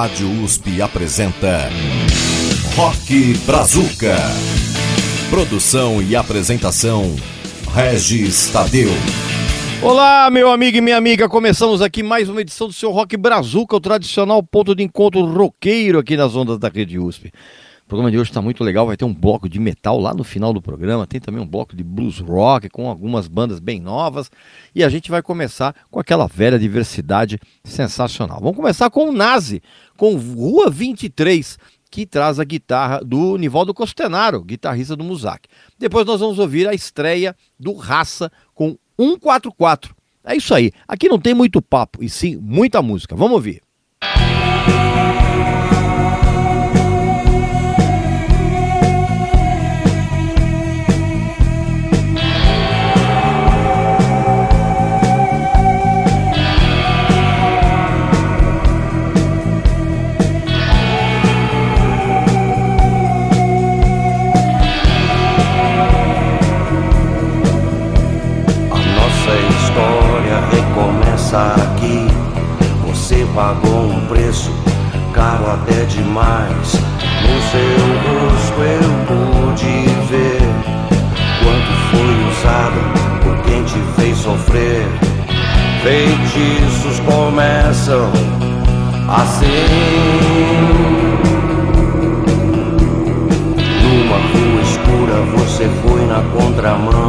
Rádio USP apresenta Rock Brazuca. Produção e apresentação Regis Tadeu. Olá, meu amigo e minha amiga, começamos aqui mais uma edição do seu Rock Brazuca, o tradicional ponto de encontro roqueiro aqui nas ondas da Rede USP. O programa de hoje está muito legal, vai ter um bloco de metal lá no final do programa, tem também um bloco de blues rock com algumas bandas bem novas e a gente vai começar com aquela velha diversidade sensacional. Vamos começar com o Nazi, com Rua 23, que traz a guitarra do Nivaldo Costenaro, guitarrista do Muzak. Depois nós vamos ouvir a estreia do Raça com 144. É isso aí, aqui não tem muito papo e sim muita música. Vamos ouvir. Aqui. Você pagou um preço caro até demais. No seu rosto eu pude ver quanto foi usado por quem te fez sofrer. Feitiços começam assim. Numa rua escura você foi na contramão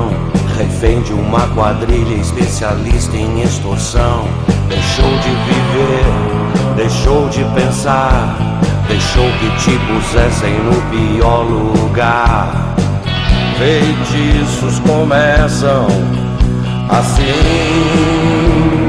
refém de uma quadrilha especialista em extorsão. Deixou de viver, deixou de pensar, deixou que te pusessem no pior lugar. Feitiços começam assim.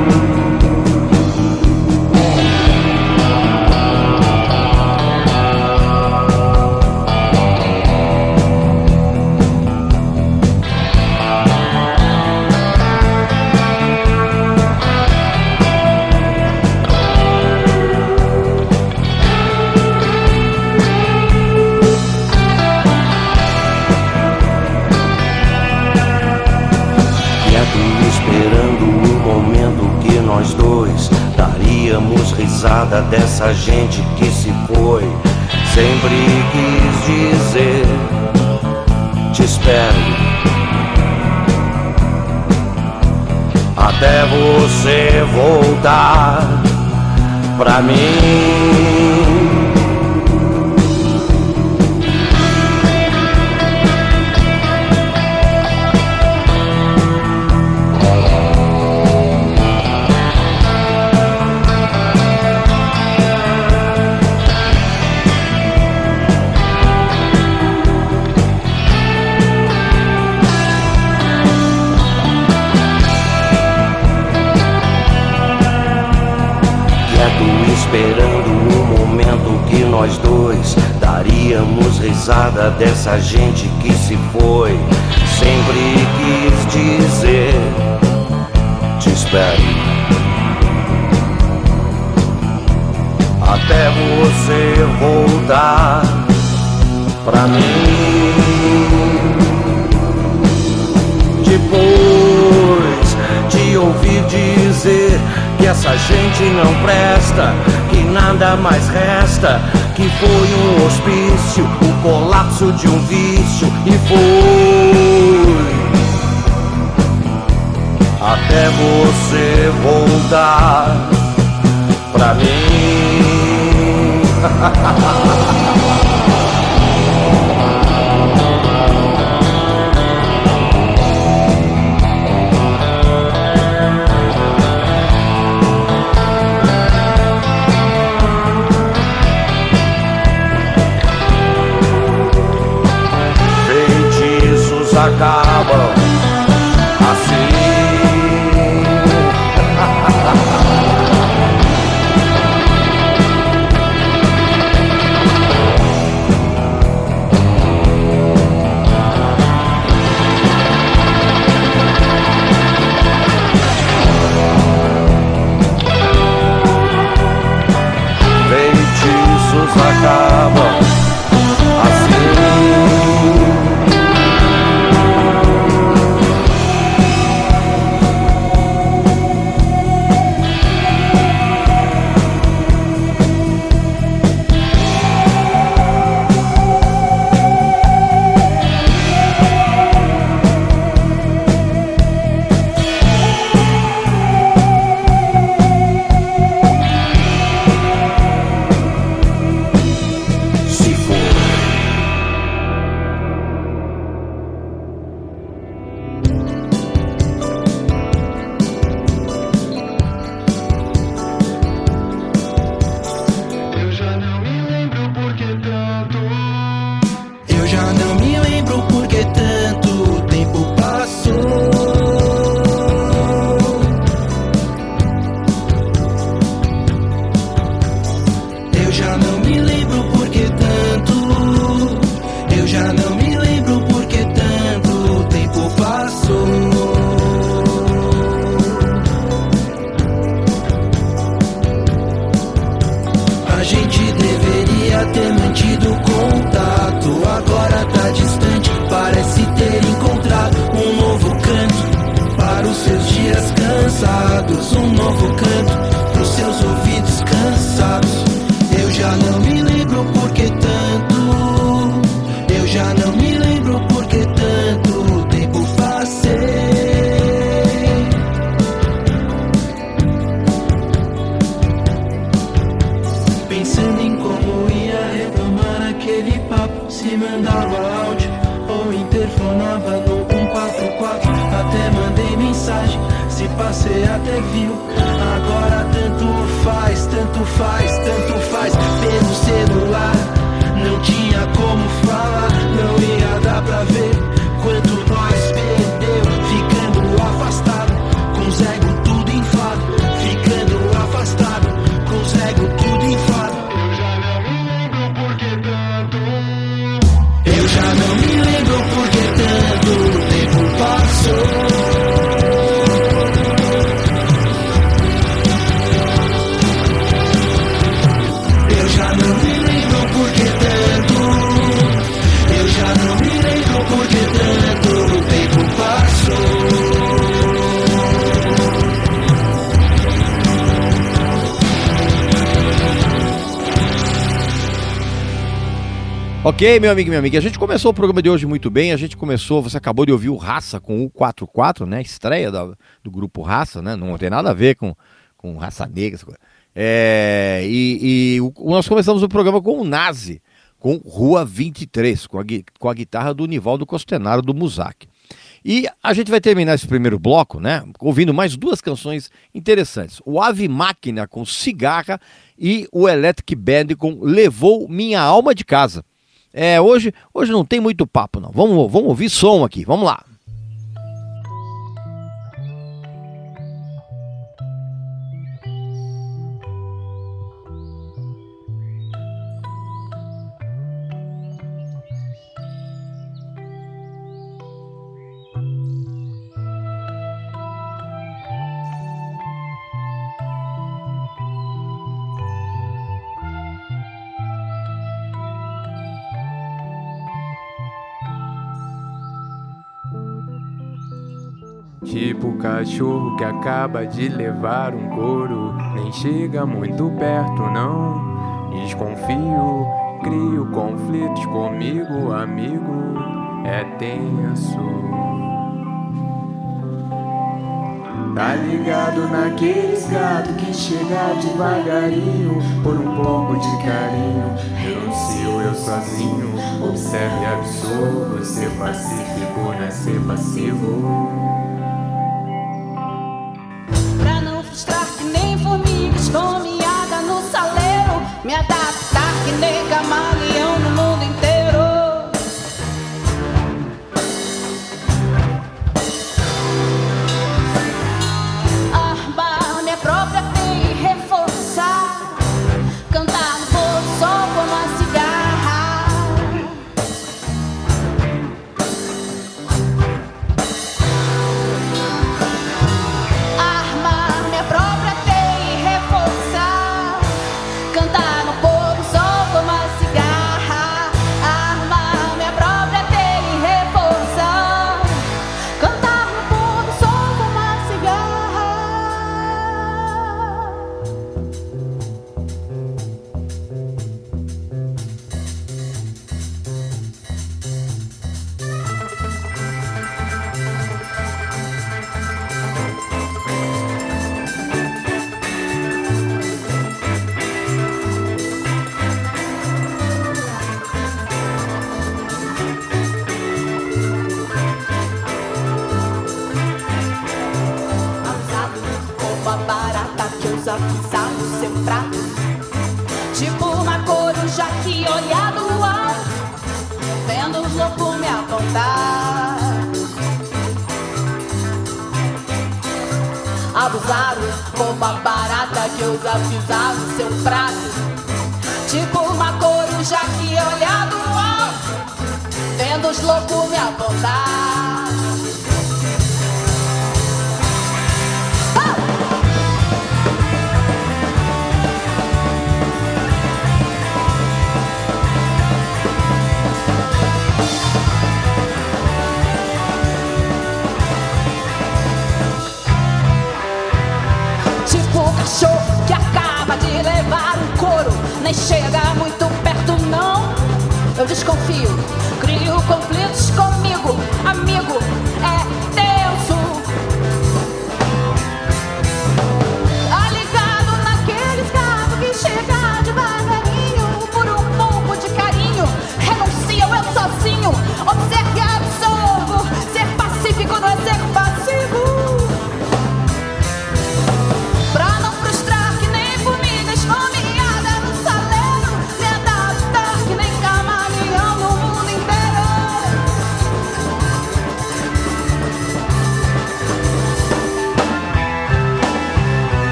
Dessa gente que se foi. Sempre quis dizer: Te espero. Até você voltar pra mim. Nós dois daríamos risada dessa gente que se foi. Sempre quis dizer: Te espero. Até você voltar pra mim. Depois de ouvir dizer que essa gente não presta, que nada mais resta que foi um hospício, o colapso de um vício e foi até você voltar pra mim. Chicago. Se mandava áudio ou interfonava no 144 Até mandei mensagem, se passei até viu. Agora tanto faz, tanto faz, tanto faz. Pelo celular, não tinha como tempo Ok, meu amigo e minha amiga, a gente começou o programa de hoje muito bem, a gente começou, você acabou de ouvir o Raça com o 44, né, estreia do grupo Raça, né, não tem nada a ver com, com Raça Negra. É, e, e o- nós começamos o programa com o Nazi, com Rua 23, com a, com a guitarra do Nivaldo Costenaro, do Musac. E a gente vai terminar esse primeiro bloco, né? Ouvindo mais duas canções interessantes. O Ave Máquina com Cigarra e o Electric Band com Levou Minha Alma de Casa. É, hoje, hoje não tem muito papo, não. Vamos, vamos ouvir som aqui, vamos lá. Tipo cachorro que acaba de levar um couro, nem chega muito perto, não. Desconfio, crio conflitos comigo, amigo, é tenso. Tá ligado naqueles gato que chega devagarinho por um pouco de carinho. Denuncio eu sozinho, observe absorvo, ser pacífico ser passivo. Adaptar que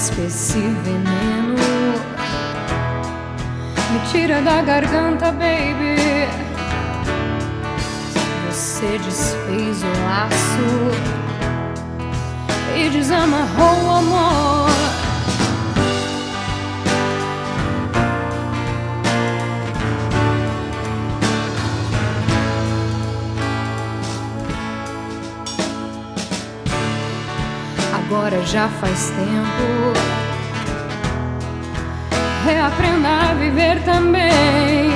raspa esse veneno. Me tira da garganta, baby. Você desfez o laço e desamarrou o amor. já faz tempo. Reaprenda a viver também.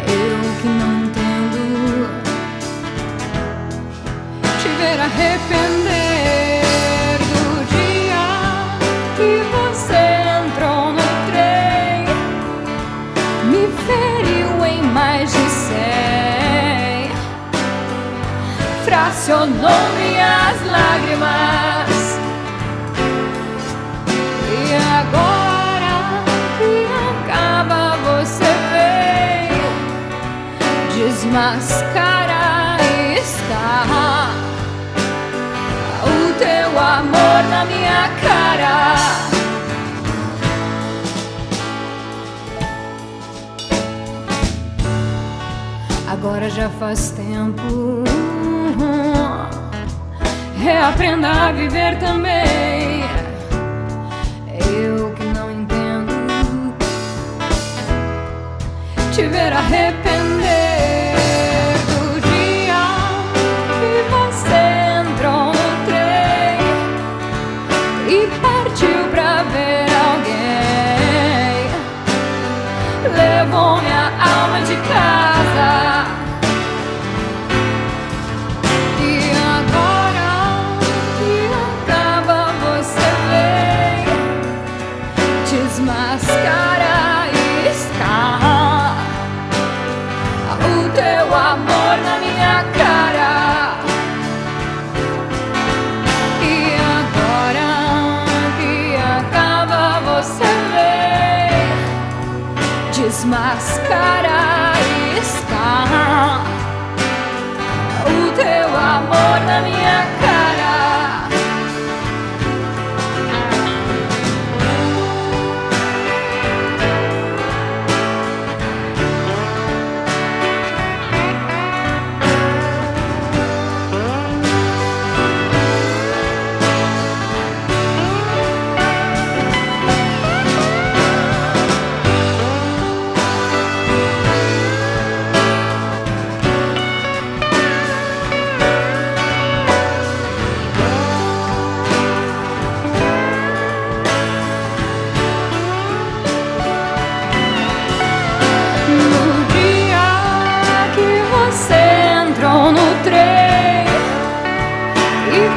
É eu que não entendo te ver arrepender do dia que você entrou no trem, me feriu em mais de cem, fracionou minhas lágrimas. máscara está o teu amor na minha cara. Agora já faz tempo. Reaprenda a viver também. Eu que não entendo te ver arrependido.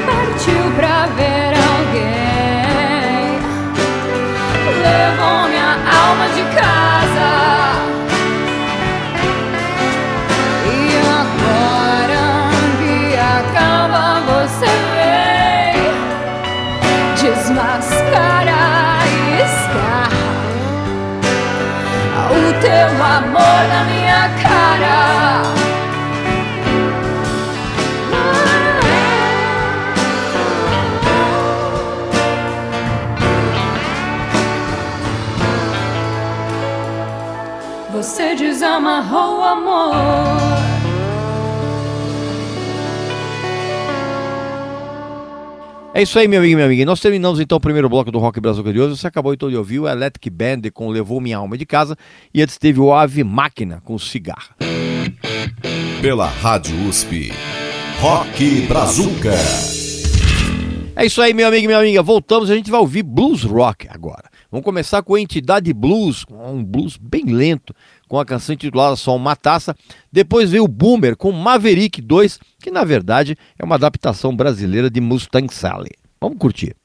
partiu pra ver alguém. Levou minha alma de casa. E agora que acaba, você vem desmascarar e escarra o teu amor na minha desamarrou o amor. É isso aí, meu amigo e minha amiga. Nós terminamos então o primeiro bloco do Rock Brazuca de hoje. Você acabou então de ouvir o Electric Band com Levou Minha Alma de Casa. E antes teve o Ave Máquina com Cigarra. Pela Rádio USP. Rock Brazuca. É isso aí, meu amigo e minha amiga. Voltamos e a gente vai ouvir blues rock agora. Vamos começar com a Entidade Blues, um blues bem lento, com a canção intitulada Só Uma Taça. Depois veio o Boomer com Maverick 2, que na verdade é uma adaptação brasileira de Mustang Sally. Vamos curtir.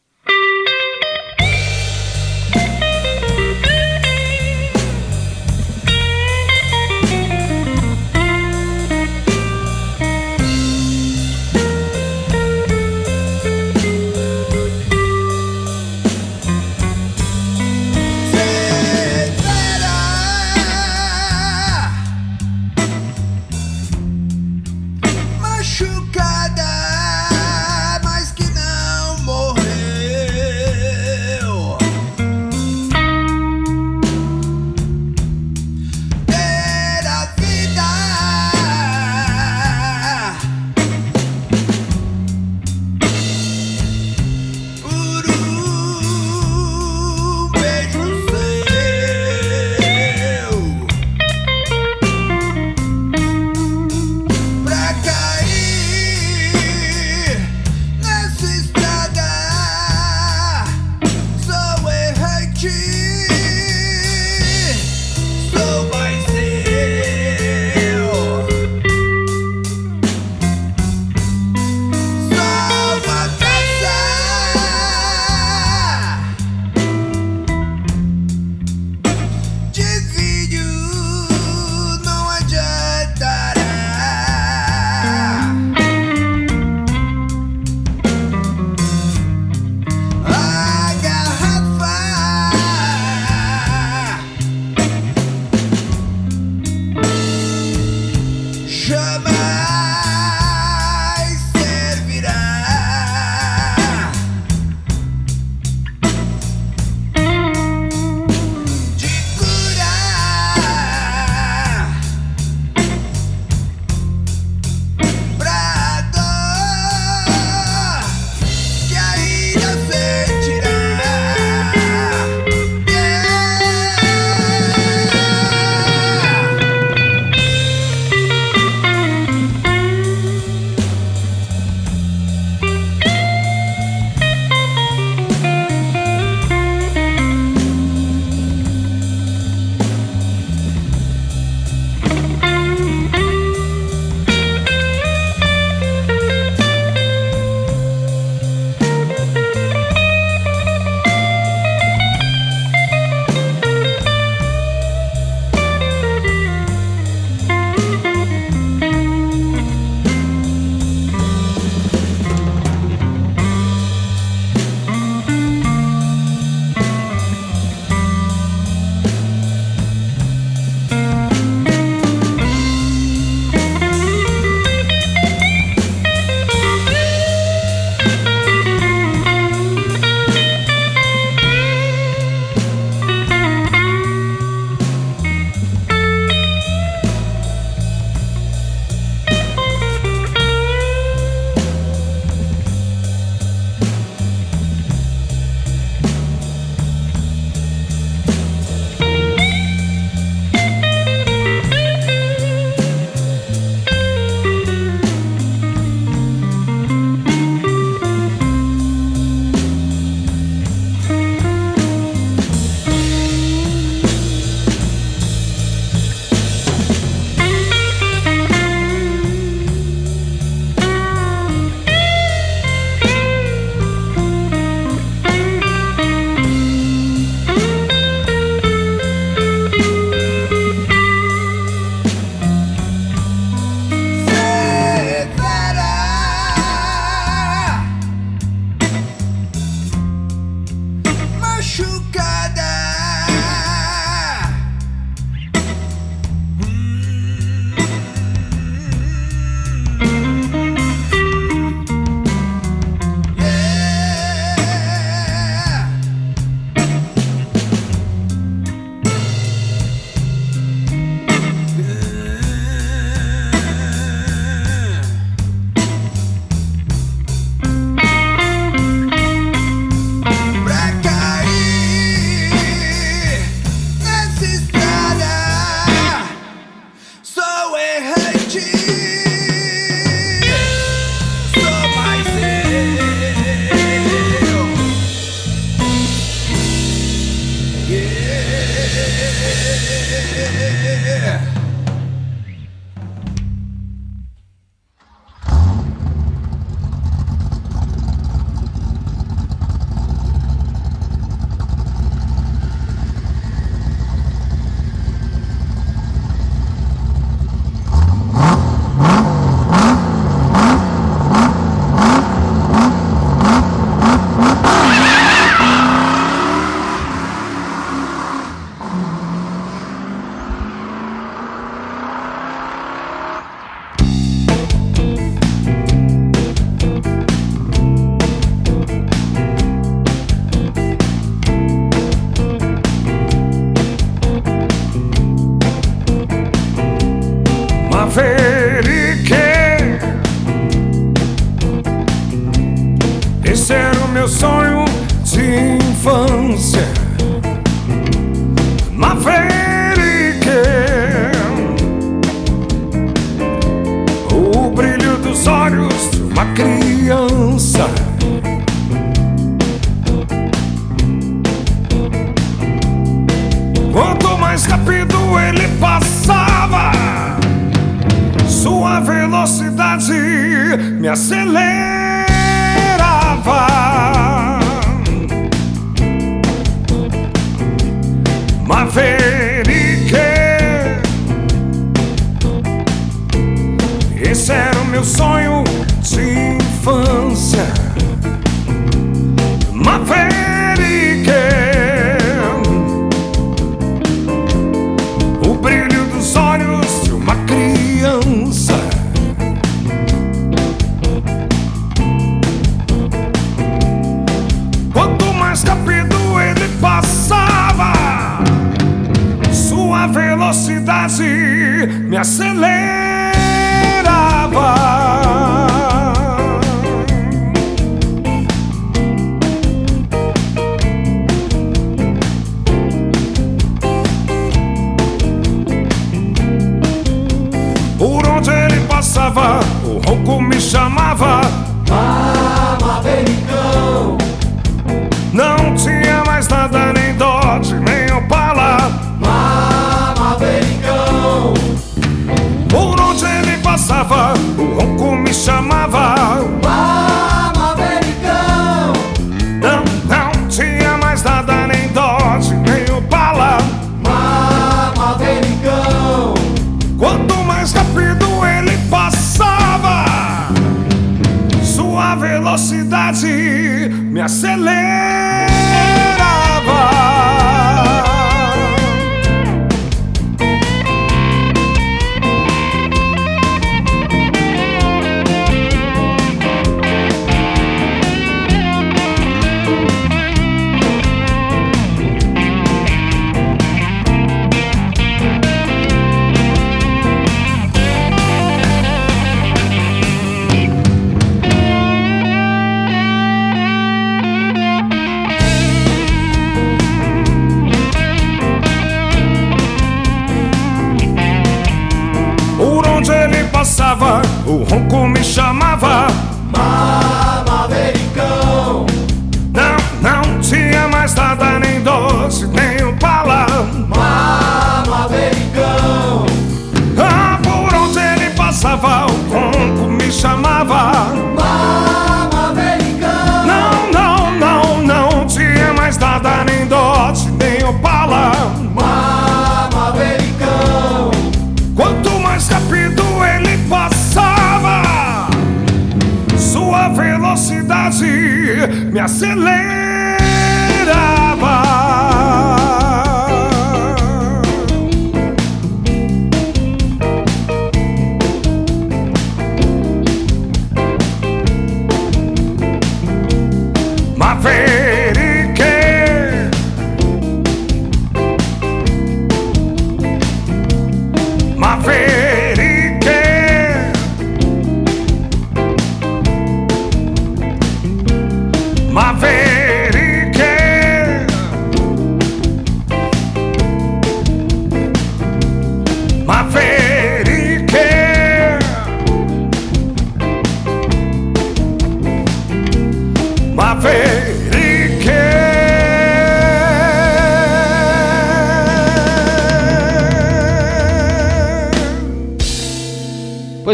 Me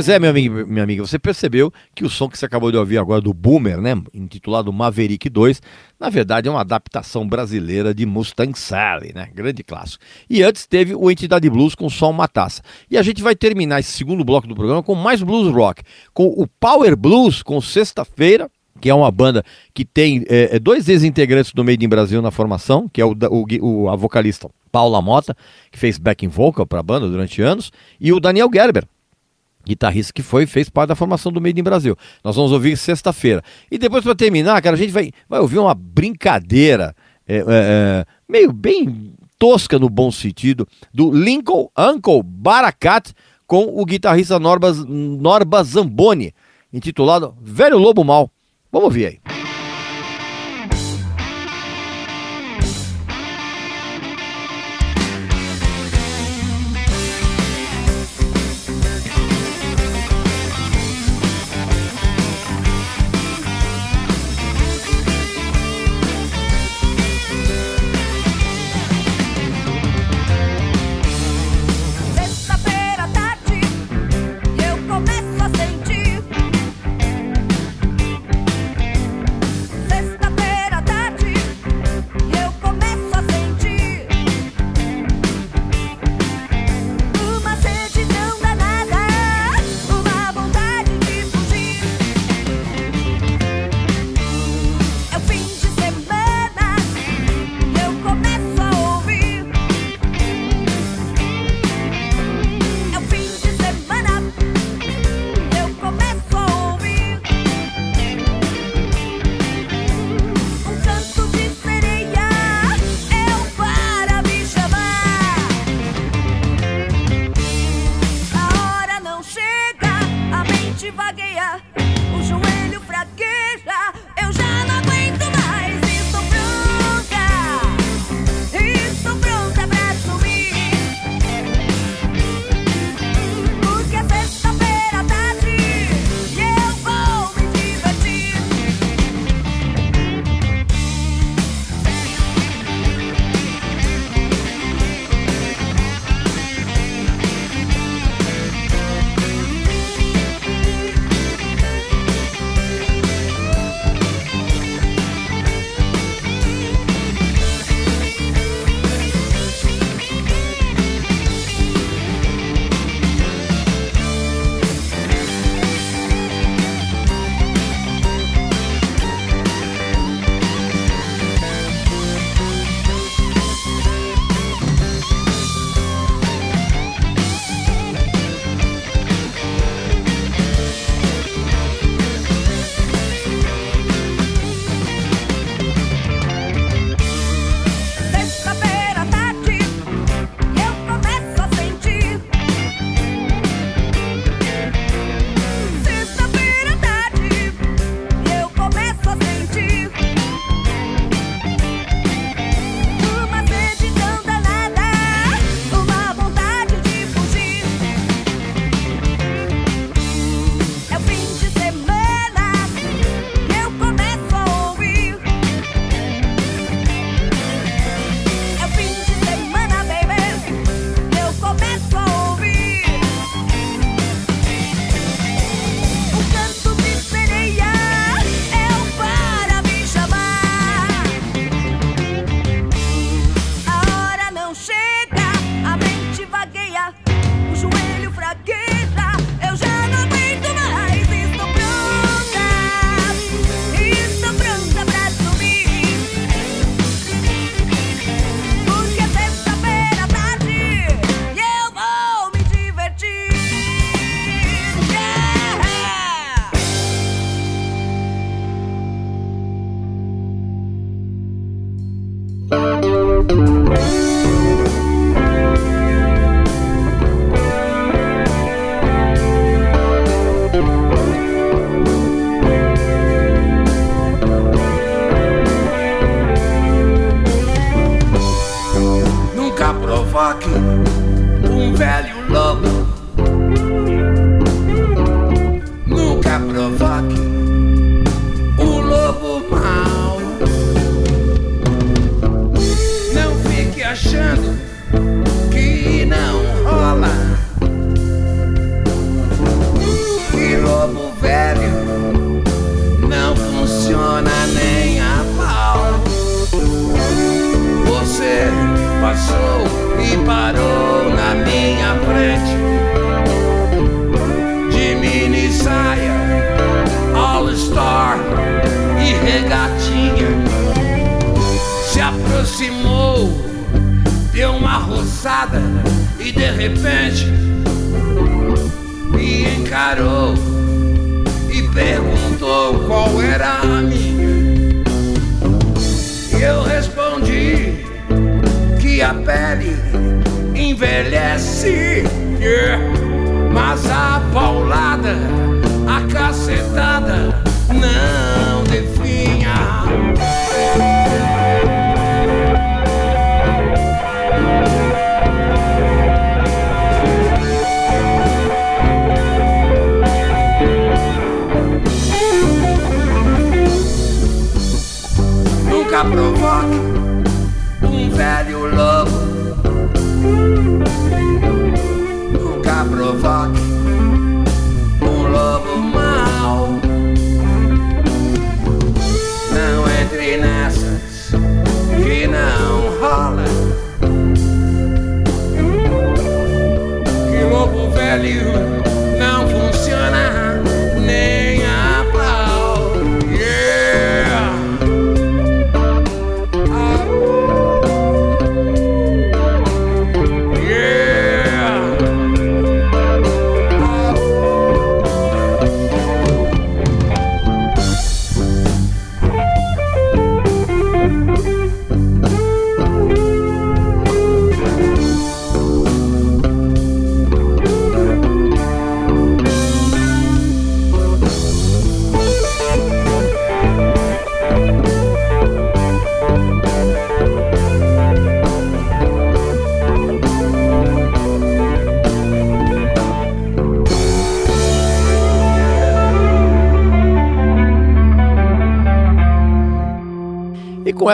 Pois é, meu amigo, minha amiga, você percebeu que o som que você acabou de ouvir agora do Boomer, né, intitulado Maverick 2, na verdade é uma adaptação brasileira de Mustang Sally, né, grande clássico. E antes teve o Entidade Blues com Só Uma Taça. E a gente vai terminar esse segundo bloco do programa com mais blues rock, com o Power Blues, com Sexta-feira, que é uma banda que tem é, é, dois ex-integrantes do Made in Brasil na formação, que é o, o o- a vocalista Paula Mota, que fez backing vocal para a banda durante anos, e o Daniel Gerber, guitarrista que foi fez parte da formação do Made in Brasil. Nós vamos ouvir sexta-feira. E depois, para terminar, cara, a gente vai, vai ouvir uma brincadeira é, é, é, meio bem tosca no bom sentido, do Lincoln Uncle Baracat com o guitarrista Norba, Norba Zamboni, intitulado Velho Lobo Mal. Vamos ouvir aí. Roçada e de repente me encarou e perguntou qual era a minha. E eu respondi que a pele envelhece, mas a paulada, a cacetada não definha. Velho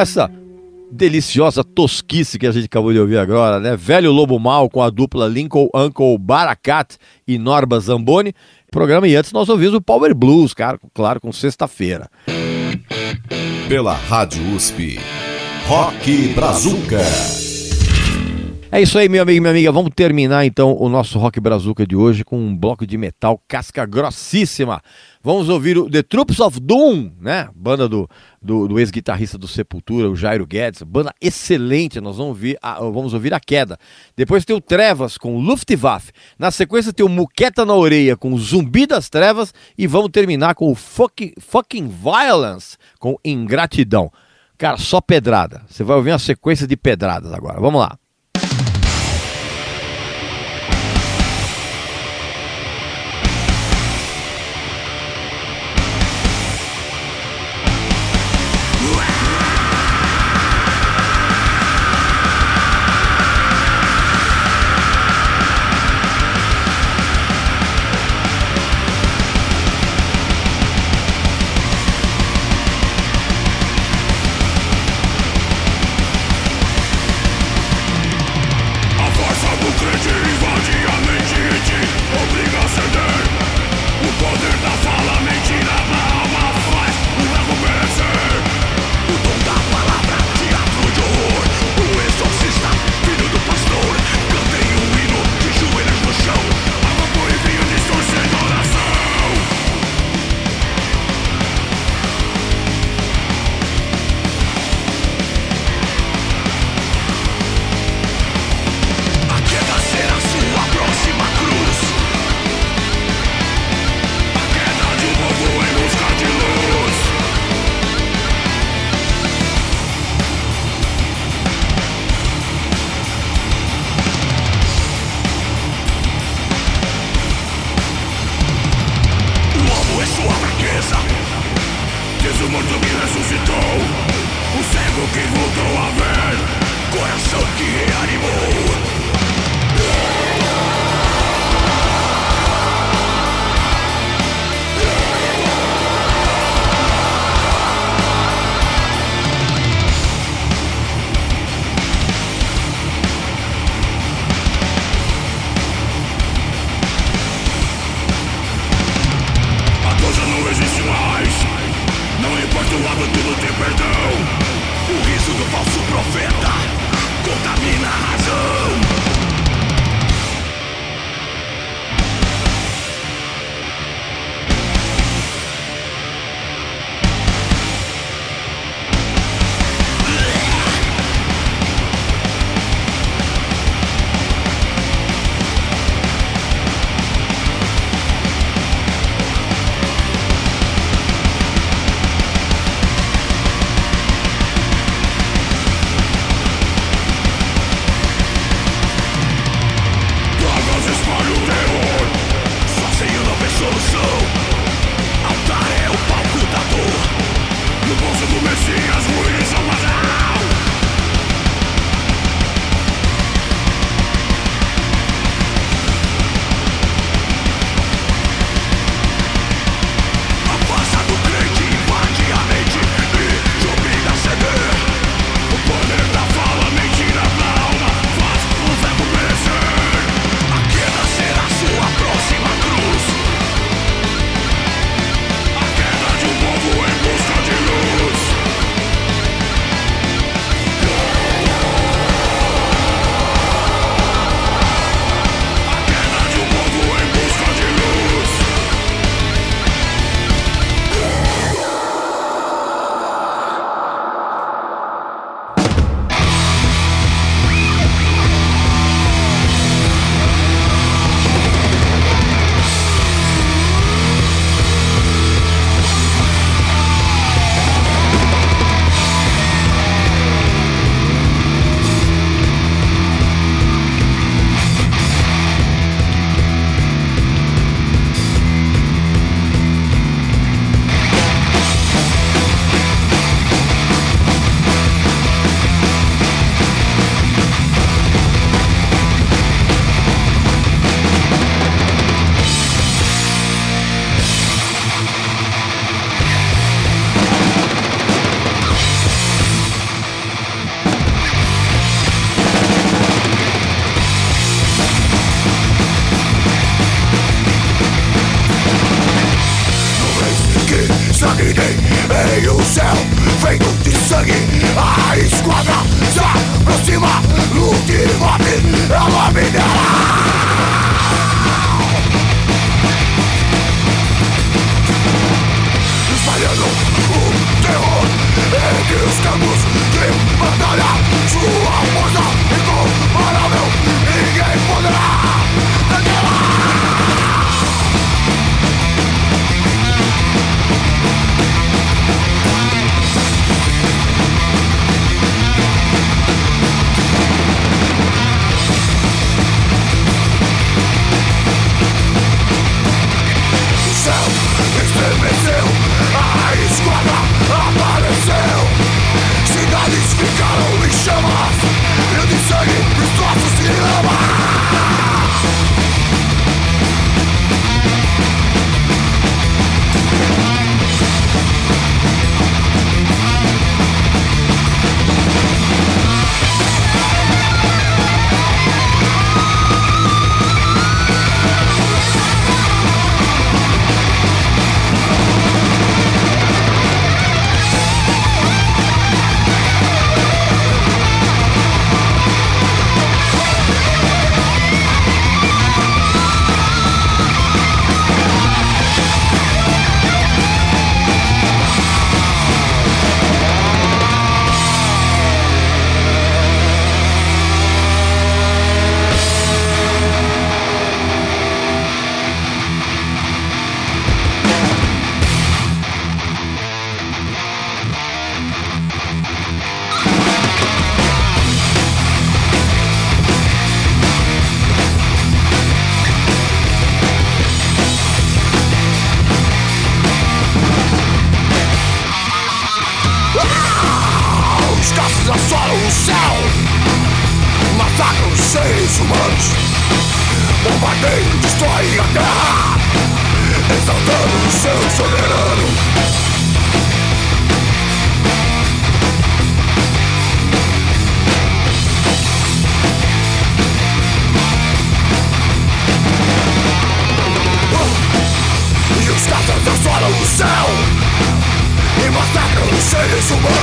essa deliciosa tosquice que a gente acabou de ouvir agora, né? Velho Lobo Mal com a dupla Lincoln Uncle Baracat e Norba Zamboni. Programa e antes nós ouvimos o Power Blues, cara, claro, com sexta-feira. Pela Rádio USP. Rock Brazuca. É isso aí, meu amigo e minha amiga. Vamos terminar então o nosso Rock Brazuca de hoje com um bloco de metal casca grossíssima. Vamos ouvir o The Troops of Doom, né? Banda do, do, do ex-guitarrista do Sepultura, o Jairo Guedes. Banda excelente. Nós vamos ouvir, a, vamos ouvir a queda. Depois tem o Trevas com Luftwaffe. Na sequência tem o Muqueta na Orelha com Zumbi das Trevas. E vamos terminar com o fucking Violence com Ingratidão. Cara, só pedrada. Você vai ouvir uma sequência de pedradas agora. Vamos lá.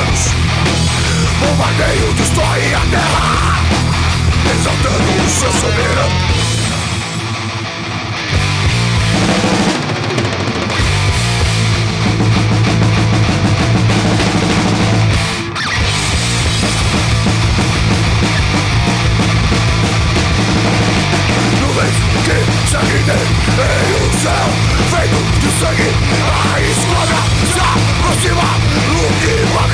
Deus Bombardeio destrói a terra Exaltando o seu soberano. Que sangue tem o céu feito de sangue A esquadra se aproxima do que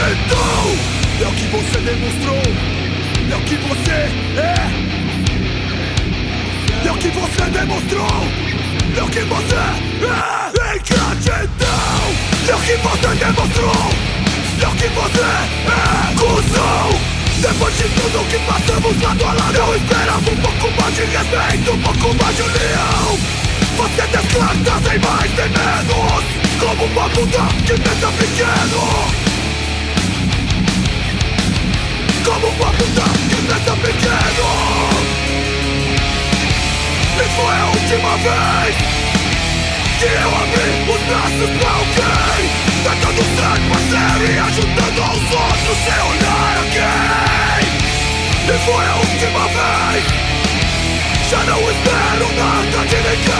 Ingratidão É o que você demonstrou! É o que você é! É o que você demonstrou! É o que você é! Ingratidão É o que você demonstrou! É o que você é! Cusão depois de tudo que passamos lado a lado Eu esperava um pouco mais de respeito, um pouco mais de união. Você descarta sem mais nem menos Como uma puta que pensa pequeno Como uma puta que pensa pequeno. E foi a última vez Que eu abri os braços pra alguém. Tentando ser parceiro e ajudando aos outros sem olhar a quem. E foi a última vez. Já não espero nada de ninguém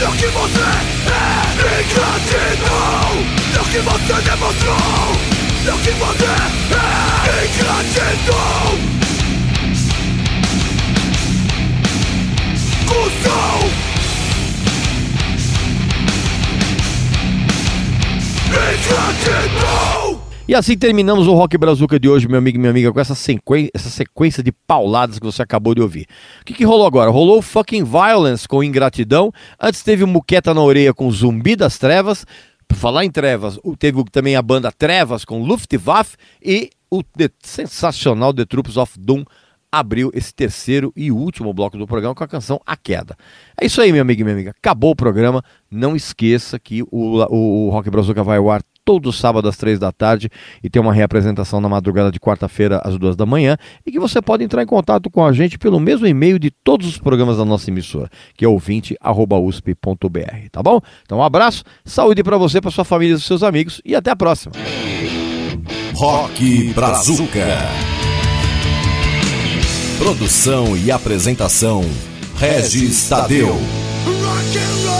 É o que você é Ingratidão. É o que você demonstrou. É o que você é Ingratidão. Cusão. Ingratidão E assim terminamos o Rock Brazuca de hoje, meu amigo e minha amiga, com essa sequência, essa sequência de pauladas que você acabou de ouvir. O que, que rolou agora? Rolou Fucking Violence com Ingratidão. Antes teve Muqueta na Orelha com Zumbi das Trevas. Por falar em Trevas, teve também a banda Trevas com Luftwaffe e o sensacional The Troops of Doom abriu esse terceiro e último bloco do programa com a canção A Queda. É isso aí, meu amigo e minha amiga. Acabou o programa. Não esqueça que o, o, o Rock Brazuca vai ao ar todo sábado às três da tarde e tem uma reapresentação na madrugada de quarta-feira às duas da manhã e que você pode entrar em contato com a gente pelo mesmo e-mail de todos os programas da nossa emissora, que é ouvinte@usp.br, tá bom? Então um abraço, saúde para você, para sua família e seus amigos e até a próxima. Rock Brazuca. Produção e apresentação: Regis Tadeu. Rock and